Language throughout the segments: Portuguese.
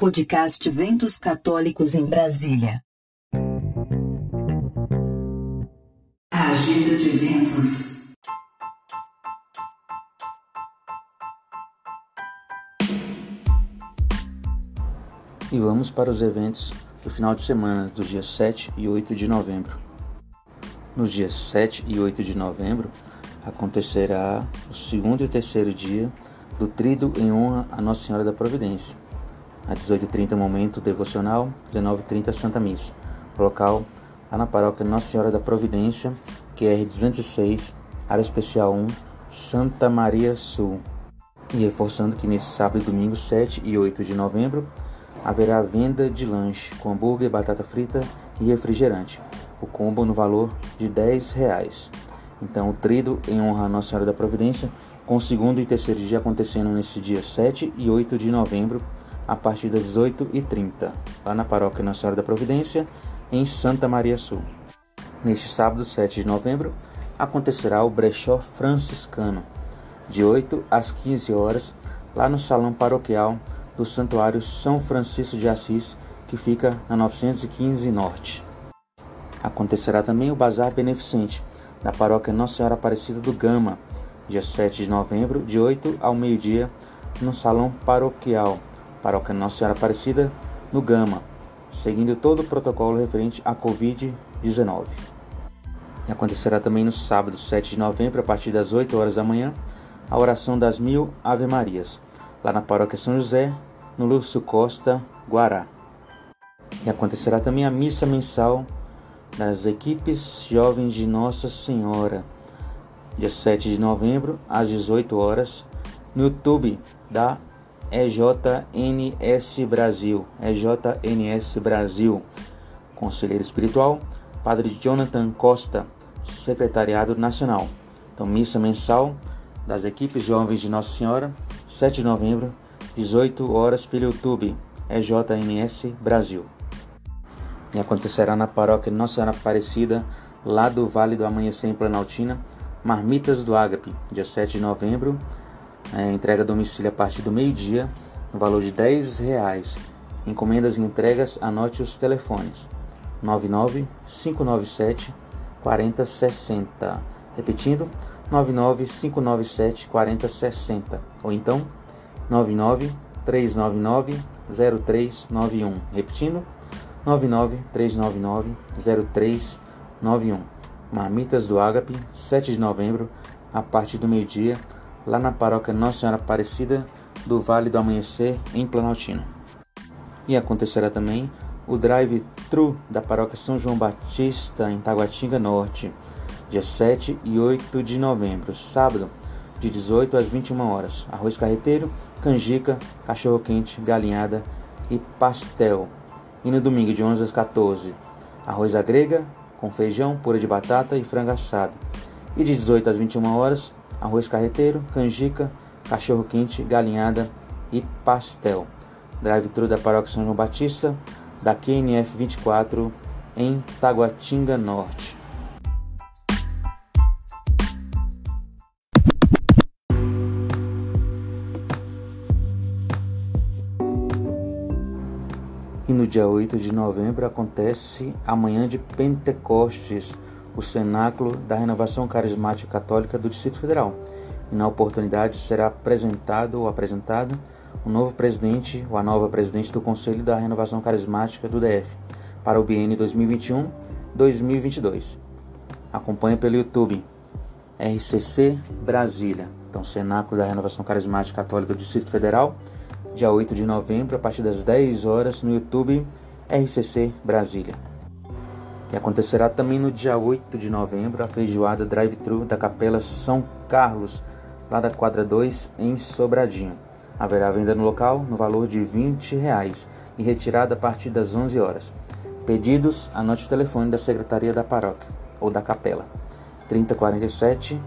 Podcast Ventos Católicos em Brasília. A agenda de eventos. E vamos para os eventos do final de semana, dos dias 7 e 8 de novembro. Nos dias 7 e 8 de novembro acontecerá o segundo e terceiro dia do Trido em honra a Nossa Senhora da Providência. Às 18h30, momento devocional, 19h30, Santa Missa. Local, lá na paróquia Nossa Senhora da Providência, QR 206, área especial 1, Santa Maria Sul. E reforçando que nesse sábado e domingo, 7 e 8 de novembro, haverá venda de lanche com hambúrguer, batata frita e refrigerante. O combo no valor de 10 reais. Então, o trido em honra a Nossa Senhora da Providência, com o segundo e terceiro dia acontecendo nesse dia 7 e 8 de novembro, a partir das 18h30, lá na Paróquia Nossa Senhora da Providência, em Santa Maria Sul. Neste sábado, 7 de novembro, acontecerá o brechó franciscano, de 8 às 15 horas, lá no Salão Paroquial do Santuário São Francisco de Assis, que fica na 915 Norte. Acontecerá também o Bazar Beneficente, da Paróquia Nossa Senhora Aparecida do Gama, dia 7 de novembro, de 8 ao meio-dia, no Salão Paroquial, Paróquia Nossa Senhora Aparecida, no Gama, seguindo todo o protocolo referente à Covid-19. E acontecerá também no sábado, 7 de novembro, a partir das 8 horas da manhã, a oração das mil Ave Marias, lá na Paróquia São José, no Lúcio Costa, Guará. E acontecerá também a missa mensal das equipes jovens de Nossa Senhora, dia 7 de novembro, às 18 horas, no YouTube da EJNS Brasil, EJNS Brasil, Conselheiro Espiritual, Padre Jonathan Costa, Secretariado Nacional. Então, missa mensal das equipes jovens de Nossa Senhora, 7 de novembro, 18 horas pelo YouTube, EJNS Brasil. E acontecerá na paróquia Nossa Senhora Aparecida, lá do Vale do Amanhecer em Planaltina, Marmitas do Ágape, dia 7 de novembro, é, entrega a domicílio a partir do meio-dia, no valor de 10 reais. Encomendas e entregas, anote os telefones 99 597 4060. Repetindo, 99 597 4060 ou então 99 399 0391. Repetindo, 99399-0391. Marmitas do Ágape, 7 de novembro, a partir do meio-dia, lá na paróquia Nossa Senhora Aparecida do Vale do Amanhecer, em Planaltina. E acontecerá também o drive-thru da paróquia São João Batista, em Taguatinga Norte, dia 7 e 8 de novembro, sábado, de 18 às 21 horas. Arroz carreteiro, canjica, cachorro-quente, galinhada e pastel. E no domingo de 11 às 14, arroz à grega com feijão, pura de batata e frango assado. E de 18 às 21 horas, arroz carreteiro, canjica, cachorro quente, galinhada e pastel. Drive-thru da Paróquia São João Batista, da QNF 24, em Taguatinga Norte. E no dia 8 de novembro acontece a manhã de Pentecostes, o cenáculo da renovação carismática católica do Distrito Federal. E na oportunidade será apresentado ou apresentado o novo presidente ou a nova presidente do Conselho da Renovação Carismática do DF para o biênio 2021-2022. Acompanhe pelo YouTube RCC Brasília. Então, Cenáculo da Renovação Carismática Católica do Distrito Federal dia 8 de novembro, a partir das 10 horas, no YouTube RCC Brasília. E acontecerá também no dia 8 de novembro a feijoada drive-thru da Capela São Carlos, lá da quadra 2, em Sobradinho. Haverá venda no local no valor de 20 reais, e retirada a partir das 11 horas. Pedidos, anote o telefone da Secretaria da Paróquia ou da Capela. 3047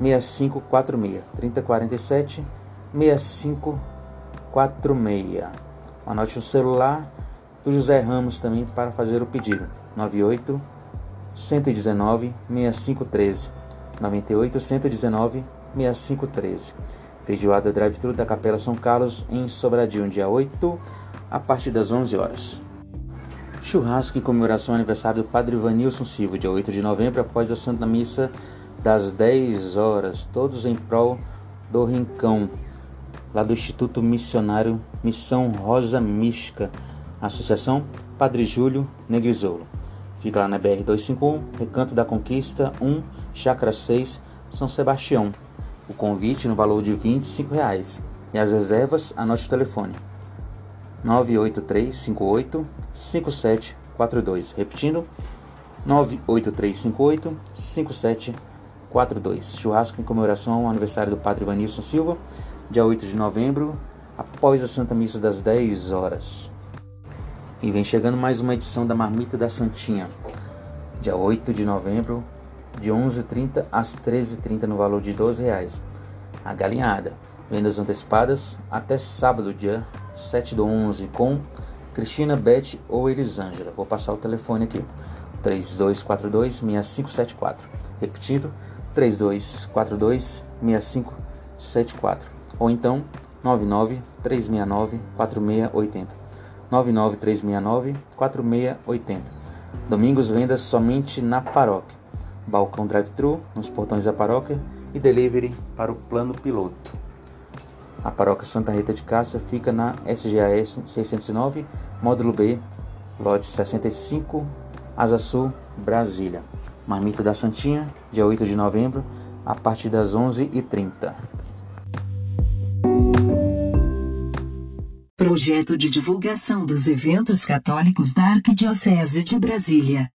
6546 3047 6546 46. Anote o celular do José Ramos também para fazer o pedido. 98 119 6513. 98 119 6513. Feijoada drive-thru da Capela São Carlos em Sobradinho, dia 8 a partir das 11 horas. Churrasco em comemoração ao aniversário do Padre Vanilson Silva, dia 8 de novembro, após a Santa Missa das 10 horas, todos em prol do Rincão, lá do Instituto Missionário Missão Rosa Mística, Associação Padre Júlio Negrisolo. Fica lá na BR-251, Recanto da Conquista 1, Chácara 6, São Sebastião. O convite no valor de 25 reais. e as reservas, anote o telefone 98358 5742. Repetindo, 98358 5742. Churrasco em comemoração ao aniversário do Padre Vanilson Silva, dia 8 de novembro, após a Santa Missa das 10 horas. E vem chegando mais uma edição da Marmita da Santinha, dia 8 de novembro, de 11h30 às 13h30 no valor de 12 reais. A galinhada, vendas antecipadas até sábado, dia 7 do 11 com Cristina, Beth ou Elisângela. Vou passar o telefone aqui. 3242-6574. Repetindo, 3242-6574. Ou então, 99-369-4680. 99-369-4680. Domingos vendas somente na paróquia. Balcão drive-thru nos portões da paróquia e delivery para o plano piloto. A paróquia Santa Rita de Cássia fica na SGAS 609, módulo B, lote 65, Asa Sul, Brasília. Marmita da Santinha, dia 8 de novembro, a partir das 11h30. Projeto de divulgação dos eventos católicos da Arquidiocese de Brasília.